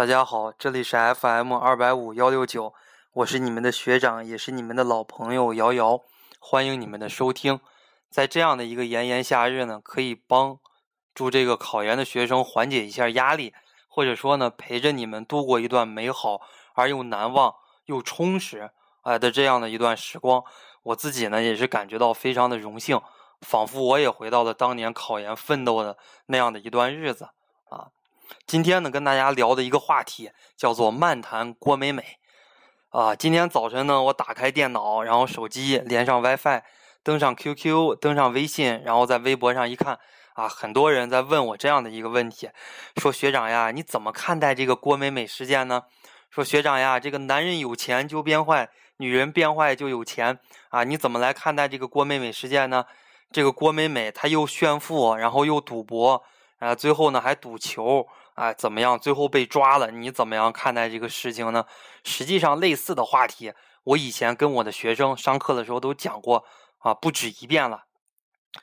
大家好，这里是 FM 二百五幺六九，我是你们的学长，也是你们的老朋友瑶瑶，欢迎你们的收听。在这样的一个炎炎夏日呢，可以帮助这个考研的学生缓解一下压力，或者说呢，陪着你们度过一段美好而又难忘又充实哎的这样的一段时光。我自己呢，也是感觉到非常的荣幸，仿佛我也回到了当年考研奋斗的那样的一段日子啊。今天呢，跟大家聊的一个话题叫做“漫谈郭美美”。啊，今天早晨呢，我打开电脑，然后手机连上 WiFi，登上 QQ，登上微信，然后在微博上一看，啊，很多人在问我这样的一个问题，说学长呀，你怎么看待这个郭美美事件呢？说学长呀，这个男人有钱就变坏，女人变坏就有钱啊，你怎么来看待这个郭美美事件呢？这个郭美美她又炫富，然后又赌博，啊，最后呢还赌球。啊，怎么样？最后被抓了，你怎么样看待这个事情呢？实际上，类似的话题，我以前跟我的学生上课的时候都讲过啊，不止一遍了。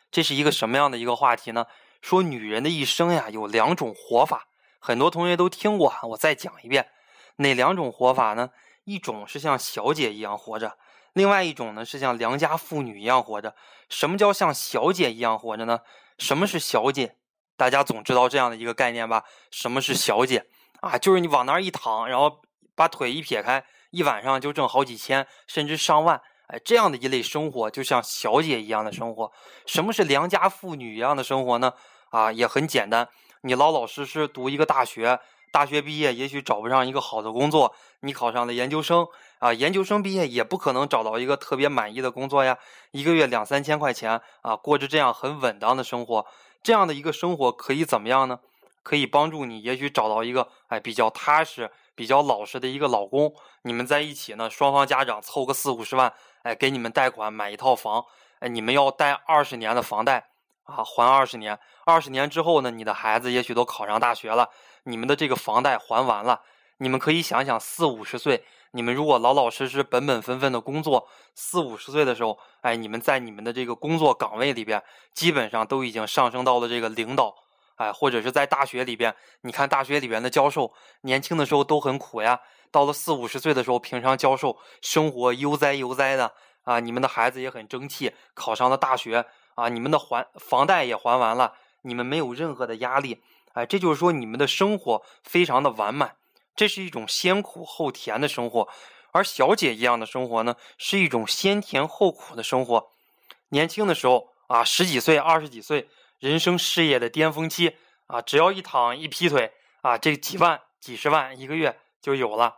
这是一个什么样的一个话题呢？说女人的一生呀，有两种活法，很多同学都听过，我再讲一遍。哪两种活法呢？一种是像小姐一样活着，另外一种呢是像良家妇女一样活着。什么叫像小姐一样活着呢？什么是小姐？大家总知道这样的一个概念吧？什么是小姐啊？就是你往那儿一躺，然后把腿一撇开，一晚上就挣好几千，甚至上万。哎，这样的一类生活，就像小姐一样的生活。什么是良家妇女一样的生活呢？啊，也很简单，你老老实实读一个大学，大学毕业也许找不上一个好的工作，你考上了研究生啊，研究生毕业也不可能找到一个特别满意的工作呀，一个月两三千块钱啊，过着这样很稳当的生活。这样的一个生活可以怎么样呢？可以帮助你，也许找到一个哎比较踏实、比较老实的一个老公。你们在一起呢，双方家长凑个四五十万，哎，给你们贷款买一套房。哎，你们要贷二十年的房贷啊，还二十年。二十年之后呢，你的孩子也许都考上大学了，你们的这个房贷还完了。你们可以想想，四五十岁，你们如果老老实实、本本分分的工作，四五十岁的时候，哎，你们在你们的这个工作岗位里边，基本上都已经上升到了这个领导，哎，或者是在大学里边，你看大学里边的教授，年轻的时候都很苦呀，到了四五十岁的时候，平常教授生活悠哉悠哉的啊，你们的孩子也很争气，考上了大学啊，你们的还房贷也还完了，你们没有任何的压力，哎，这就是说你们的生活非常的完满。这是一种先苦后甜的生活，而小姐一样的生活呢，是一种先甜后苦的生活。年轻的时候啊，十几岁、二十几岁，人生事业的巅峰期啊，只要一躺一劈腿啊，这几万、几十万一个月就有了。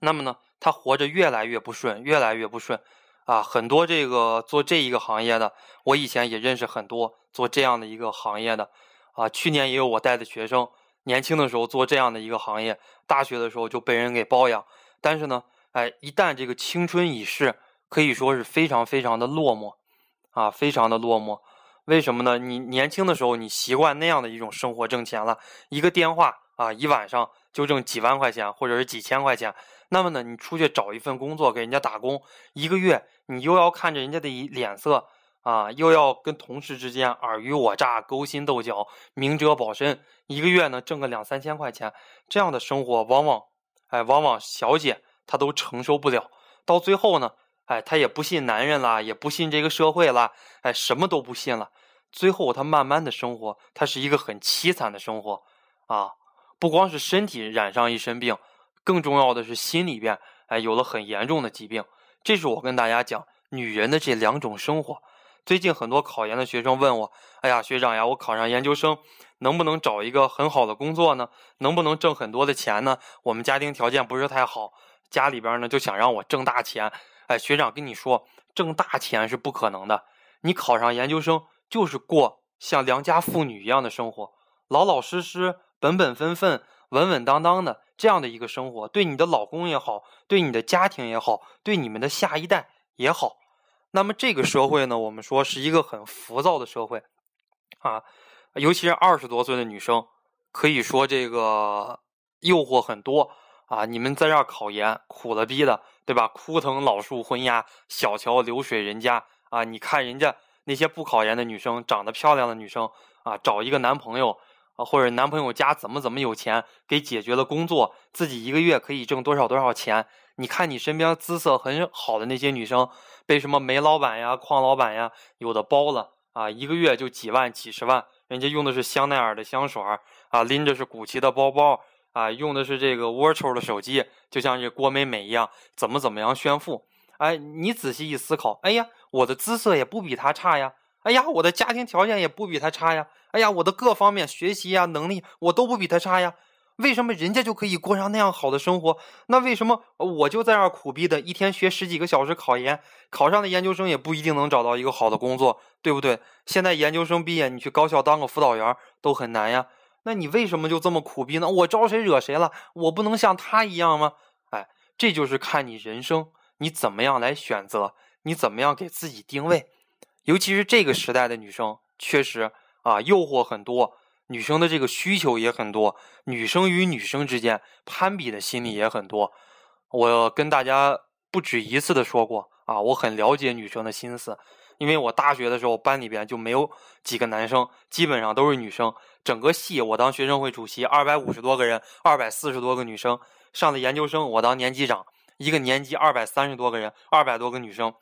那么呢，他活着越来越不顺，越来越不顺啊。很多这个做这一个行业的，我以前也认识很多做这样的一个行业的啊。去年也有我带的学生。年轻的时候做这样的一个行业，大学的时候就被人给包养，但是呢，哎，一旦这个青春已逝，可以说是非常非常的落寞，啊，非常的落寞。为什么呢？你年轻的时候你习惯那样的一种生活挣钱了，一个电话啊，一晚上就挣几万块钱或者是几千块钱。那么呢，你出去找一份工作给人家打工，一个月你又要看着人家的脸色。啊，又要跟同事之间尔虞我诈、勾心斗角、明哲保身，一个月呢挣个两三千块钱，这样的生活往往，哎，往往小姐她都承受不了。到最后呢，哎，她也不信男人了，也不信这个社会了，哎，什么都不信了。最后她慢慢的生活，她是一个很凄惨的生活啊！不光是身体染上一身病，更重要的是心里边，哎，有了很严重的疾病。这是我跟大家讲女人的这两种生活。最近很多考研的学生问我：“哎呀，学长呀，我考上研究生，能不能找一个很好的工作呢？能不能挣很多的钱呢？我们家庭条件不是太好，家里边呢就想让我挣大钱。哎，学长跟你说，挣大钱是不可能的。你考上研究生就是过像良家妇女一样的生活，老老实实、本本分分、稳稳当当的这样的一个生活，对你的老公也好，对你的家庭也好，对你们的下一代也好。”那么这个社会呢，我们说是一个很浮躁的社会，啊，尤其是二十多岁的女生，可以说这个诱惑很多啊。你们在这儿考研，苦了逼的，对吧？枯藤老树昏鸦，小桥流水人家啊。你看人家那些不考研的女生，长得漂亮的女生啊，找一个男朋友啊，或者男朋友家怎么怎么有钱，给解决了工作，自己一个月可以挣多少多少钱。你看你身边姿色很好的那些女生，被什么煤老板呀、矿老板呀，有的包了啊，一个月就几万、几十万，人家用的是香奈儿的香水啊，拎着是古奇的包包啊，用的是这个 Virtual 的手机，就像这郭美美一样，怎么怎么样炫富。哎，你仔细一思考，哎呀，我的姿色也不比她差呀。哎呀，我的家庭条件也不比他差呀！哎呀，我的各方面学习呀、能力我都不比他差呀！为什么人家就可以过上那样好的生活？那为什么我就在那儿苦逼的，一天学十几个小时考研，考上的研究生也不一定能找到一个好的工作，对不对？现在研究生毕业，你去高校当个辅导员都很难呀。那你为什么就这么苦逼呢？我招谁惹谁了？我不能像他一样吗？哎，这就是看你人生你怎么样来选择，你怎么样给自己定位。尤其是这个时代的女生，确实啊，诱惑很多，女生的这个需求也很多，女生与女生之间攀比的心理也很多。我跟大家不止一次的说过啊，我很了解女生的心思，因为我大学的时候班里边就没有几个男生，基本上都是女生。整个系我当学生会主席，二百五十多个人，二百四十多个女生。上了研究生，我当年级长，一个年级二百三十多个人，二百多个女生。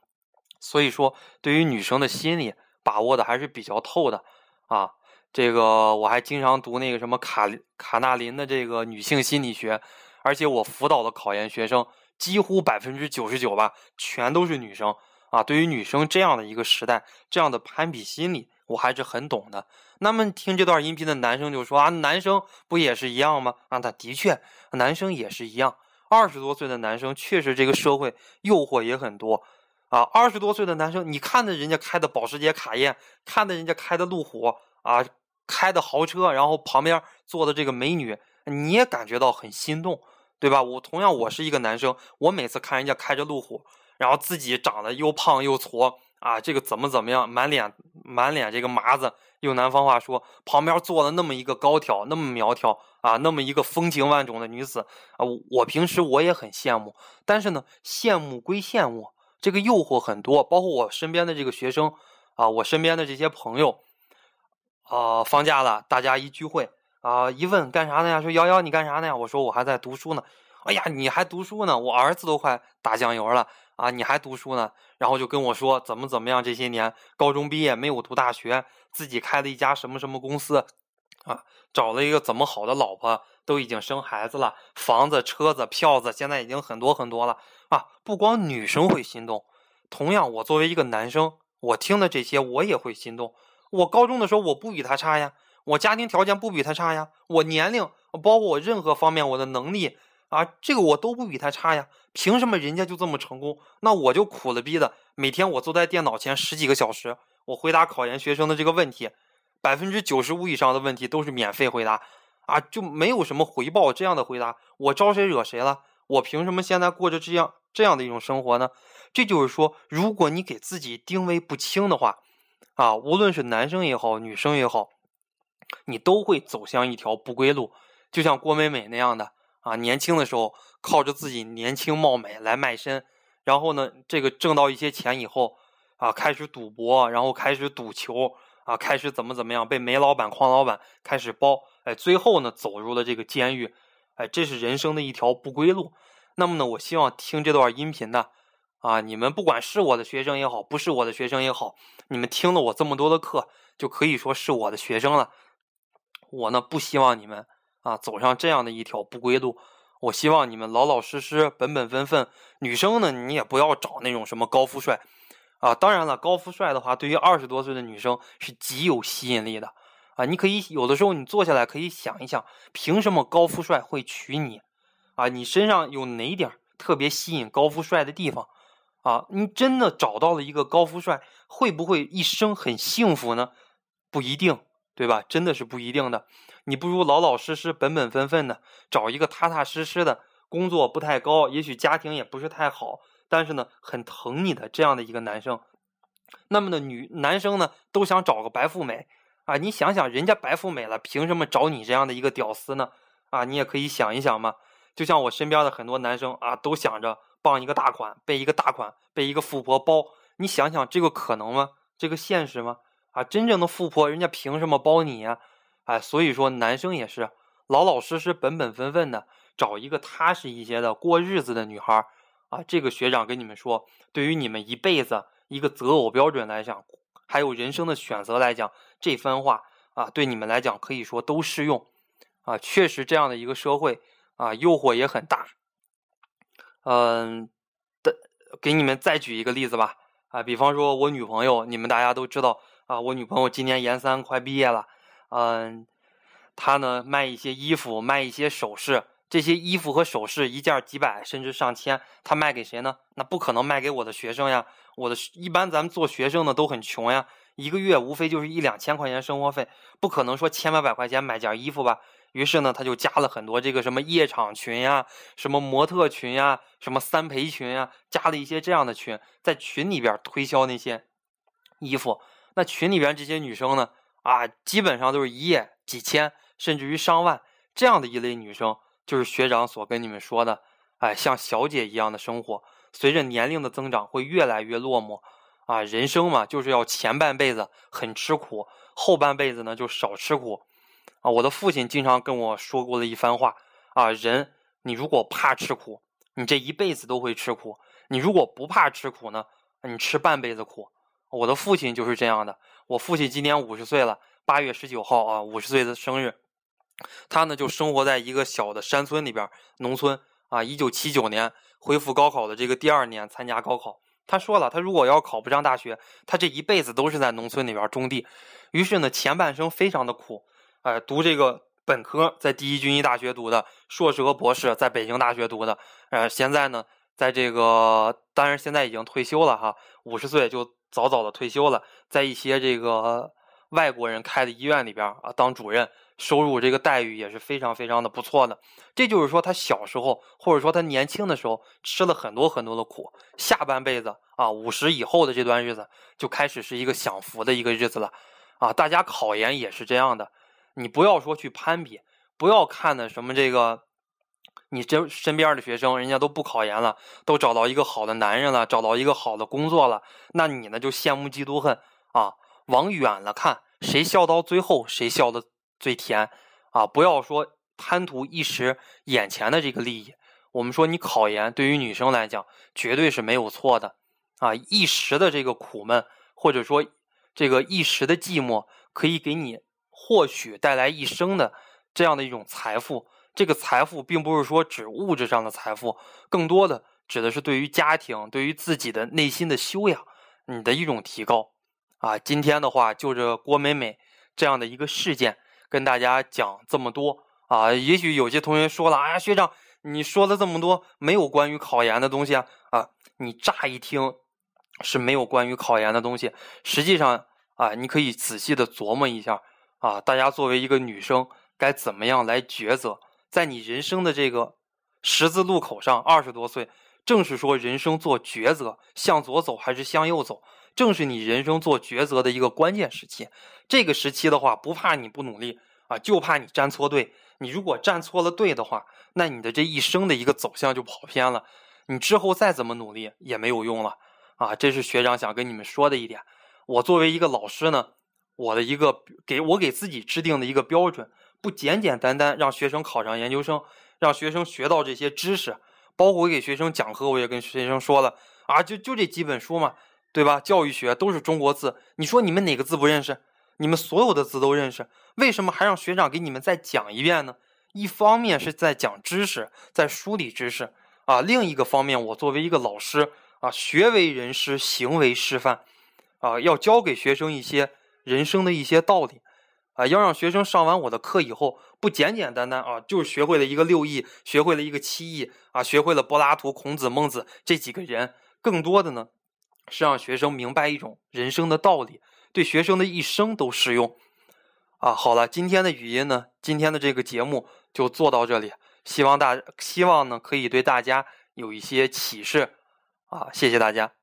所以说，对于女生的心理把握的还是比较透的啊。这个我还经常读那个什么卡卡纳林的这个女性心理学，而且我辅导的考研学生几乎百分之九十九吧，全都是女生啊。对于女生这样的一个时代，这样的攀比心理，我还是很懂的。那么听这段音频的男生就说啊，男生不也是一样吗？啊，他的确，男生也是一样。二十多岁的男生确实这个社会诱惑也很多。啊，二十多岁的男生，你看着人家开的保时捷卡宴，看着人家开的路虎啊，开的豪车，然后旁边坐的这个美女，你也感觉到很心动，对吧？我同样，我是一个男生，我每次看人家开着路虎，然后自己长得又胖又矬啊，这个怎么怎么样，满脸满脸这个麻子，用南方话说，旁边坐了那么一个高挑、那么苗条啊，那么一个风情万种的女子啊，我平时我也很羡慕，但是呢，羡慕归羡慕。这个诱惑很多，包括我身边的这个学生啊，我身边的这些朋友啊，放假了，大家一聚会啊，一问干啥呢呀？说瑶瑶你干啥呢？我说我还在读书呢。哎呀，你还读书呢？我儿子都快打酱油了啊，你还读书呢？然后就跟我说怎么怎么样，这些年高中毕业没有读大学，自己开了一家什么什么公司啊，找了一个怎么好的老婆。都已经生孩子了，房子、车子、票子，现在已经很多很多了啊！不光女生会心动，同样，我作为一个男生，我听的这些，我也会心动。我高中的时候，我不比他差呀，我家庭条件不比他差呀，我年龄，包括我任何方面，我的能力啊，这个我都不比他差呀。凭什么人家就这么成功？那我就苦了逼的，每天我坐在电脑前十几个小时，我回答考研学生的这个问题，百分之九十五以上的问题都是免费回答。啊，就没有什么回报这样的回答，我招谁惹谁了？我凭什么现在过着这样这样的一种生活呢？这就是说，如果你给自己定位不清的话，啊，无论是男生也好，女生也好，你都会走向一条不归路。就像郭美美那样的啊，年轻的时候靠着自己年轻貌美来卖身，然后呢，这个挣到一些钱以后啊，开始赌博，然后开始赌球。啊，开始怎么怎么样，被煤老板、矿老板开始包，哎，最后呢，走入了这个监狱，哎，这是人生的一条不归路。那么呢，我希望听这段音频的，啊，你们不管是我的学生也好，不是我的学生也好，你们听了我这么多的课，就可以说是我的学生了。我呢，不希望你们啊走上这样的一条不归路，我希望你们老老实实、本本分分。女生呢，你也不要找那种什么高富帅。啊，当然了，高富帅的话，对于二十多岁的女生是极有吸引力的啊！你可以有的时候你坐下来可以想一想，凭什么高富帅会娶你？啊，你身上有哪点特别吸引高富帅的地方？啊，你真的找到了一个高富帅，会不会一生很幸福呢？不一定，对吧？真的是不一定的。你不如老老实实、本本分分的找一个踏踏实实的工作，不太高，也许家庭也不是太好。但是呢，很疼你的这样的一个男生，那么呢，女男生呢都想找个白富美啊！你想想，人家白富美了，凭什么找你这样的一个屌丝呢？啊，你也可以想一想嘛。就像我身边的很多男生啊，都想着傍一个大款，被一个大款，被一个富婆包。你想想，这个可能吗？这个现实吗？啊，真正的富婆，人家凭什么包你呀？哎，所以说男生也是老老实实、本本分分的找一个踏实一些的过日子的女孩啊。这个学长跟你们说，对于你们一辈子一个择偶标准来讲，还有人生的选择来讲，这番话啊，对你们来讲可以说都适用啊。确实，这样的一个社会啊，诱惑也很大。嗯，的，给你们再举一个例子吧。啊，比方说我女朋友，你们大家都知道啊，我女朋友今年研三快毕业了。嗯，她呢卖一些衣服，卖一些首饰，这些衣服和首饰一件几百甚至上千，她卖给谁呢？那不可能卖给我的学生呀。我的一般咱们做学生的都很穷呀，一个月无非就是一两千块钱生活费，不可能说千八百块钱买件衣服吧。于是呢，他就加了很多这个什么夜场群呀，什么模特群呀，什么三陪群呀，加了一些这样的群，在群里边推销那些衣服。那群里边这些女生呢，啊，基本上都是一夜几千，甚至于上万这样的一类女生，就是学长所跟你们说的，哎，像小姐一样的生活，随着年龄的增长会越来越落寞。啊，人生嘛，就是要前半辈子很吃苦，后半辈子呢就少吃苦。我的父亲经常跟我说过的一番话啊，人你如果怕吃苦，你这一辈子都会吃苦；你如果不怕吃苦呢，你吃半辈子苦。我的父亲就是这样的。我父亲今年五十岁了，八月十九号啊，五十岁的生日。他呢就生活在一个小的山村里边，农村啊。一九七九年恢复高考的这个第二年参加高考，他说了，他如果要考不上大学，他这一辈子都是在农村里边种地。于是呢，前半生非常的苦。呃，读这个本科在第一军医大学读的，硕士和博士在北京大学读的。呃，现在呢，在这个当然现在已经退休了哈，五十岁就早早的退休了，在一些这个外国人开的医院里边啊当主任，收入这个待遇也是非常非常的不错的。这就是说他小时候或者说他年轻的时候吃了很多很多的苦，下半辈子啊五十以后的这段日子就开始是一个享福的一个日子了啊！大家考研也是这样的。你不要说去攀比，不要看的什么这个，你这身边的学生人家都不考研了，都找到一个好的男人了，找到一个好的工作了，那你呢就羡慕嫉妒恨啊！往远了看，谁笑到最后谁笑的最甜啊！不要说贪图一时眼前的这个利益。我们说你考研对于女生来讲绝对是没有错的啊！一时的这个苦闷，或者说这个一时的寂寞，可以给你。或许带来一生的这样的一种财富，这个财富并不是说指物质上的财富，更多的指的是对于家庭、对于自己的内心的修养，你的一种提高。啊，今天的话就这郭美美这样的一个事件，跟大家讲这么多啊。也许有些同学说了，哎呀，学长，你说了这么多没有关于考研的东西啊？啊，你乍一听是没有关于考研的东西，实际上啊，你可以仔细的琢磨一下。啊，大家作为一个女生，该怎么样来抉择？在你人生的这个十字路口上，二十多岁，正是说人生做抉择，向左走还是向右走，正是你人生做抉择的一个关键时期。这个时期的话，不怕你不努力啊，就怕你站错队。你如果站错了队的话，那你的这一生的一个走向就跑偏了，你之后再怎么努力也没有用了啊！这是学长想跟你们说的一点。我作为一个老师呢。我的一个给我给自己制定的一个标准，不简简单单让学生考上研究生，让学生学到这些知识，包括我给学生讲课，我也跟学生说了啊，就就这几本书嘛，对吧？教育学都是中国字，你说你们哪个字不认识？你们所有的字都认识，为什么还让学长给你们再讲一遍呢？一方面是在讲知识，在梳理知识啊，另一个方面，我作为一个老师啊，学为人师，行为示范啊，要教给学生一些。人生的一些道理，啊，要让学生上完我的课以后，不简简单单啊，就是学会了一个六艺，学会了一个七艺，啊，学会了柏拉图、孔子、孟子这几个人，更多的呢，是让学生明白一种人生的道理，对学生的一生都适用。啊，好了，今天的语音呢，今天的这个节目就做到这里，希望大，希望呢可以对大家有一些启示，啊，谢谢大家。